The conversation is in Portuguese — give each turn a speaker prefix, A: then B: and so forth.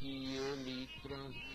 A: que ele trans,